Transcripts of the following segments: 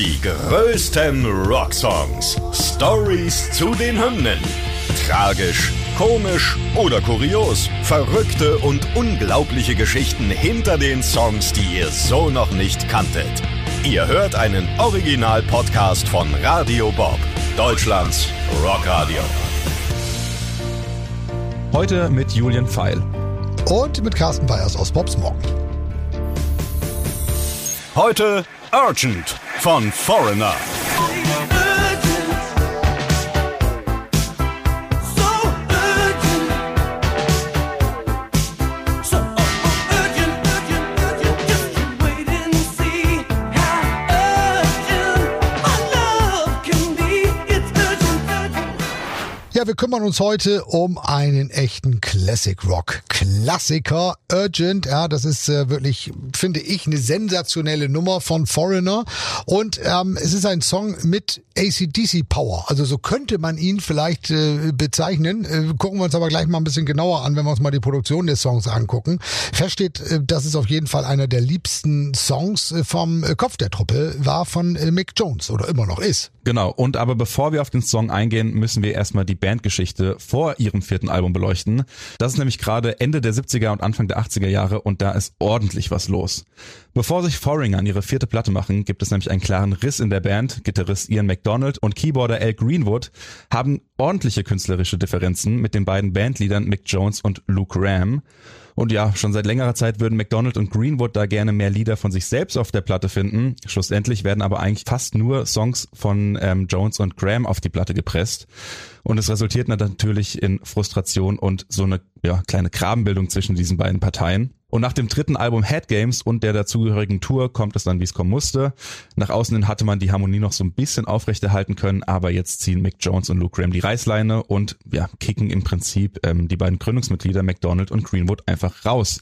Die größten Rocksongs. Stories zu den Hymnen. Tragisch, komisch oder kurios. Verrückte und unglaubliche Geschichten hinter den Songs, die ihr so noch nicht kanntet. Ihr hört einen Original-Podcast von Radio Bob, Deutschlands Rockradio. Heute mit Julian Pfeil. Und mit Carsten Bayers aus Bobs Morgen. Heute Urgent von Foreigner. Ja, wir kümmern uns heute um einen echten Classic Rock Klassiker. Urgent, ja, das ist äh, wirklich, finde ich, eine sensationelle Nummer von Foreigner. Und ähm, es ist ein Song mit ACDC Power. Also so könnte man ihn vielleicht äh, bezeichnen. Äh, gucken wir uns aber gleich mal ein bisschen genauer an, wenn wir uns mal die Produktion des Songs angucken. Fest steht, äh, dass es auf jeden Fall einer der liebsten Songs äh, vom äh, Kopf der Truppe war von äh, Mick Jones oder immer noch ist. Genau, und aber bevor wir auf den Song eingehen, müssen wir erstmal die Bandgeschichte vor ihrem vierten Album beleuchten. Das ist nämlich gerade Ende der 70er und Anfang der 80er Jahre und da ist ordentlich was los. Bevor sich Foreigner an ihre vierte Platte machen, gibt es nämlich einen klaren Riss in der Band. Gitarrist Ian McDonald und Keyboarder Al Greenwood haben ordentliche künstlerische Differenzen mit den beiden Bandleadern Mick Jones und Luke Ram. Und ja, schon seit längerer Zeit würden McDonald und Greenwood da gerne mehr Lieder von sich selbst auf der Platte finden. Schlussendlich werden aber eigentlich fast nur Songs von ähm, Jones und Graham auf die Platte gepresst. Und es resultiert natürlich in Frustration und so eine ja, kleine Grabenbildung zwischen diesen beiden Parteien. Und nach dem dritten Album Head Games und der dazugehörigen Tour kommt es dann, wie es kommen musste. Nach außen hin hatte man die Harmonie noch so ein bisschen aufrechterhalten können, aber jetzt ziehen Mick Jones und Luke Graham die Reißleine und ja, kicken im Prinzip ähm, die beiden Gründungsmitglieder McDonald und Greenwood einfach raus.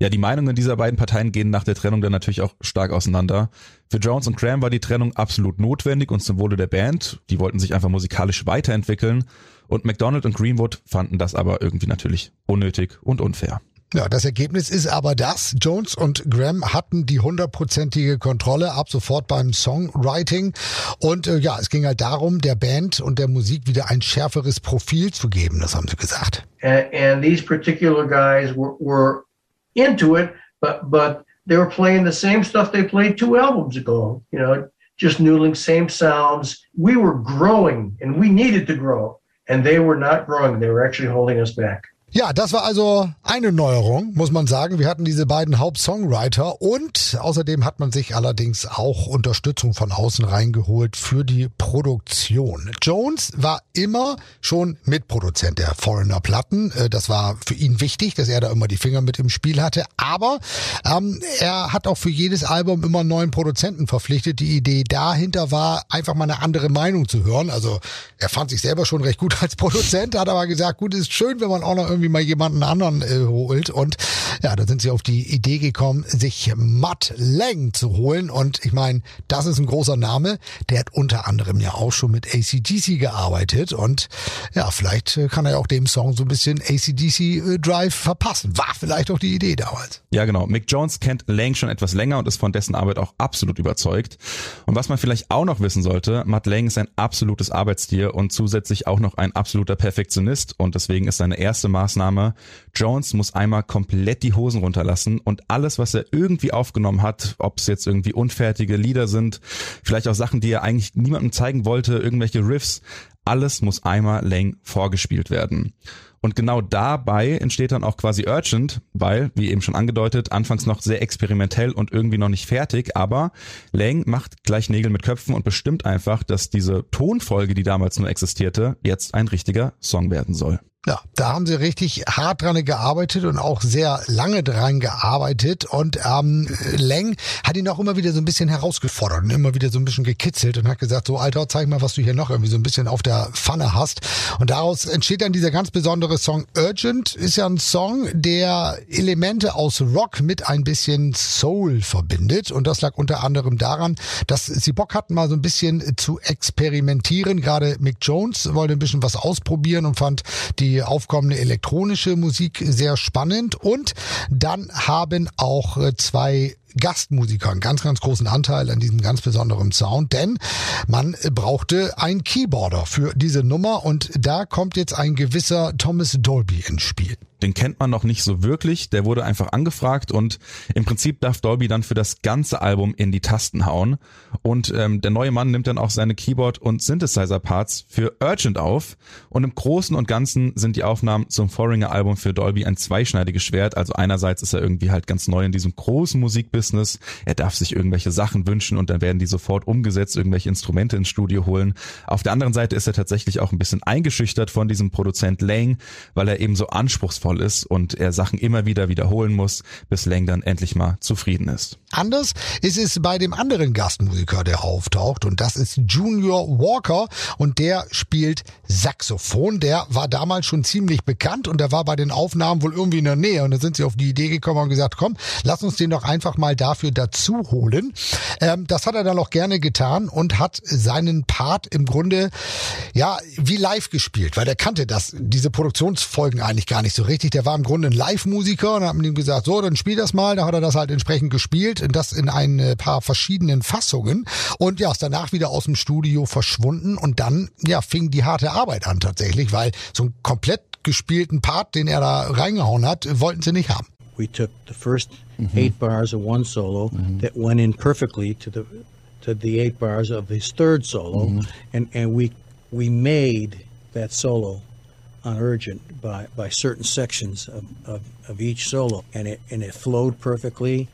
Ja, die Meinungen dieser beiden Parteien gehen nach der Trennung dann natürlich auch stark auseinander. Für Jones und Graham war die Trennung absolut notwendig und zum Wohle der Band. Die wollten sich einfach musikalisch weiterentwickeln. Und McDonald und Greenwood fanden das aber irgendwie natürlich unnötig und unfair. Ja, das Ergebnis ist aber das. Jones und Graham hatten die hundertprozentige Kontrolle ab sofort beim Songwriting. Und äh, ja, es ging halt darum, der Band und der Musik wieder ein schärferes Profil zu geben. Das haben sie gesagt. And, and these particular guys were, were into it, but, but they were playing the same stuff they played two albums ago, you know, just noodling, same sounds. We were growing and we needed to grow. And they were not growing. They were actually holding us back. Ja, das war also eine Neuerung, muss man sagen. Wir hatten diese beiden Hauptsongwriter und außerdem hat man sich allerdings auch Unterstützung von außen reingeholt für die Produktion. Jones war immer schon Mitproduzent der Foreigner Platten. Äh, das war für ihn wichtig, dass er da immer die Finger mit im Spiel hatte. Aber ähm, er hat auch für jedes Album immer neuen Produzenten verpflichtet. Die Idee dahinter war, einfach mal eine andere Meinung zu hören. Also er fand sich selber schon recht gut als Produzent, hat aber gesagt, gut, ist schön, wenn man auch noch irgendwie mal jemanden anderen äh, holt. Und ja, da sind sie auf die Idee gekommen, sich Matt Lang zu holen. Und ich meine, das ist ein großer Name. Der hat unter anderem ja auch schon mit ACDC gearbeitet. Und ja, vielleicht äh, kann er auch dem Song so ein bisschen ACDC äh, Drive verpassen. War vielleicht auch die Idee damals. Ja, genau. Mick Jones kennt Lang schon etwas länger und ist von dessen Arbeit auch absolut überzeugt. Und was man vielleicht auch noch wissen sollte, Matt Lang ist ein absolutes Arbeitstier und zusätzlich auch noch ein absoluter Perfektionist. Und deswegen ist seine erste Maßnahme Maßnahme. Jones muss einmal komplett die Hosen runterlassen und alles, was er irgendwie aufgenommen hat, ob es jetzt irgendwie unfertige Lieder sind, vielleicht auch Sachen, die er eigentlich niemandem zeigen wollte, irgendwelche Riffs, alles muss einmal Lang vorgespielt werden. Und genau dabei entsteht dann auch quasi Urgent, weil, wie eben schon angedeutet, anfangs noch sehr experimentell und irgendwie noch nicht fertig, aber Lang macht gleich Nägel mit Köpfen und bestimmt einfach, dass diese Tonfolge, die damals nur existierte, jetzt ein richtiger Song werden soll. Ja, da haben sie richtig hart dran gearbeitet und auch sehr lange dran gearbeitet. Und ähm, Leng hat ihn auch immer wieder so ein bisschen herausgefordert und immer wieder so ein bisschen gekitzelt und hat gesagt, so Alter, zeig mal, was du hier noch irgendwie so ein bisschen auf der Pfanne hast. Und daraus entsteht dann dieser ganz besondere Song Urgent. Ist ja ein Song, der Elemente aus Rock mit ein bisschen Soul verbindet. Und das lag unter anderem daran, dass sie Bock hatten, mal so ein bisschen zu experimentieren. Gerade Mick Jones wollte ein bisschen was ausprobieren und fand die aufkommende elektronische Musik sehr spannend. Und dann haben auch äh, zwei Gastmusiker einen ganz, ganz großen Anteil an diesem ganz besonderen Sound, denn man brauchte einen Keyboarder für diese Nummer und da kommt jetzt ein gewisser Thomas Dolby ins Spiel. Den kennt man noch nicht so wirklich. Der wurde einfach angefragt und im Prinzip darf Dolby dann für das ganze Album in die Tasten hauen. Und ähm, der neue Mann nimmt dann auch seine Keyboard- und Synthesizer-Parts für Urgent auf. Und im Großen und Ganzen sind die Aufnahmen zum Foreigner-Album für Dolby ein zweischneidiges Schwert. Also einerseits ist er irgendwie halt ganz neu in diesem großen Musikbusiness. Er darf sich irgendwelche Sachen wünschen und dann werden die sofort umgesetzt, irgendwelche Instrumente ins Studio holen. Auf der anderen Seite ist er tatsächlich auch ein bisschen eingeschüchtert von diesem Produzent Lang, weil er eben so anspruchsvoll ist und er Sachen immer wieder wiederholen muss, bis Lang dann endlich mal zufrieden ist. Anders ist es bei dem anderen Gastmusiker, der auftaucht und das ist Junior Walker und der spielt Saxophon. Der war damals schon ziemlich bekannt und der war bei den Aufnahmen wohl irgendwie in der Nähe und dann sind sie auf die Idee gekommen und gesagt, komm, lass uns den doch einfach mal dafür dazu holen. Ähm, das hat er dann auch gerne getan und hat seinen Part im Grunde ja wie live gespielt, weil der kannte das, diese Produktionsfolgen eigentlich gar nicht so richtig. Der war im Grunde ein Live-Musiker und haben ihm gesagt, so, dann spiel das mal. Da hat er das halt entsprechend gespielt, das in ein paar verschiedenen Fassungen und ja, ist danach wieder aus dem Studio verschwunden und dann ja fing die harte Arbeit an tatsächlich, weil so einen komplett gespielten Part, den er da reingehauen hat, wollten sie nicht haben. We took the first mm -hmm. eight bars of one solo mm -hmm. that went in perfectly to the to the eight bars of his third solo, mm -hmm. and and we we made that solo on urgent by by certain sections of, of, of each solo, and it and it flowed perfectly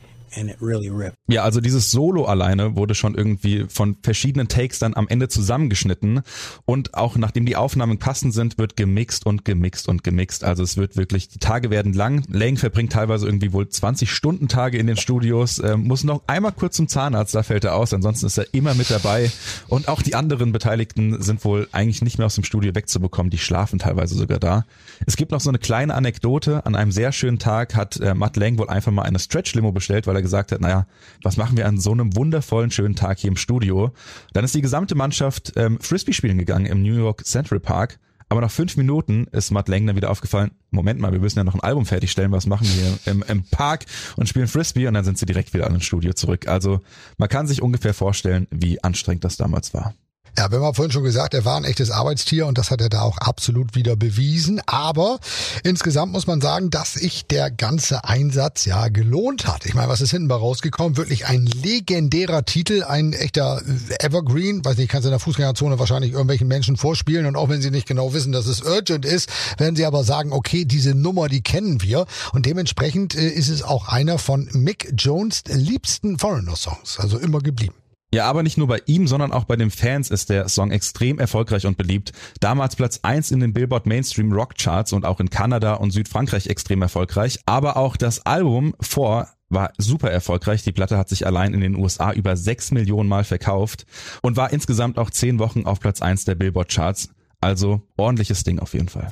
Ja, also dieses Solo alleine wurde schon irgendwie von verschiedenen Takes dann am Ende zusammengeschnitten. Und auch nachdem die Aufnahmen passend sind, wird gemixt und gemixt und gemixt. Also es wird wirklich, die Tage werden lang. Lang verbringt teilweise irgendwie wohl 20 Stunden Tage in den Studios, äh, muss noch einmal kurz zum Zahnarzt, da fällt er aus, ansonsten ist er immer mit dabei. Und auch die anderen Beteiligten sind wohl eigentlich nicht mehr aus dem Studio wegzubekommen, die schlafen teilweise sogar da. Es gibt noch so eine kleine Anekdote, an einem sehr schönen Tag hat äh, Matt Lang wohl einfach mal eine Stretch-Limo bestellt, weil er gesagt hat, naja, was machen wir an so einem wundervollen schönen Tag hier im Studio? Dann ist die gesamte Mannschaft ähm, Frisbee spielen gegangen im New York Central Park. Aber nach fünf Minuten ist Matt Lang dann wieder aufgefallen, Moment mal, wir müssen ja noch ein Album fertigstellen, was machen wir im, im Park und spielen Frisbee und dann sind sie direkt wieder an ins Studio zurück. Also man kann sich ungefähr vorstellen, wie anstrengend das damals war. Ja, wir haben vorhin schon gesagt, er war ein echtes Arbeitstier und das hat er da auch absolut wieder bewiesen. Aber insgesamt muss man sagen, dass sich der ganze Einsatz ja gelohnt hat. Ich meine, was ist hinten bei rausgekommen? Wirklich ein legendärer Titel, ein echter Evergreen. Weiß nicht, kannst du in der Fußgängerzone wahrscheinlich irgendwelchen Menschen vorspielen und auch wenn sie nicht genau wissen, dass es urgent ist, werden sie aber sagen, okay, diese Nummer, die kennen wir. Und dementsprechend äh, ist es auch einer von Mick Jones liebsten Foreigner-Songs. Also immer geblieben. Ja, aber nicht nur bei ihm, sondern auch bei den Fans ist der Song extrem erfolgreich und beliebt. Damals Platz eins in den Billboard Mainstream Rock Charts und auch in Kanada und Südfrankreich extrem erfolgreich. Aber auch das Album vor war super erfolgreich. Die Platte hat sich allein in den USA über sechs Millionen Mal verkauft und war insgesamt auch zehn Wochen auf Platz eins der Billboard Charts. Also ordentliches Ding auf jeden Fall.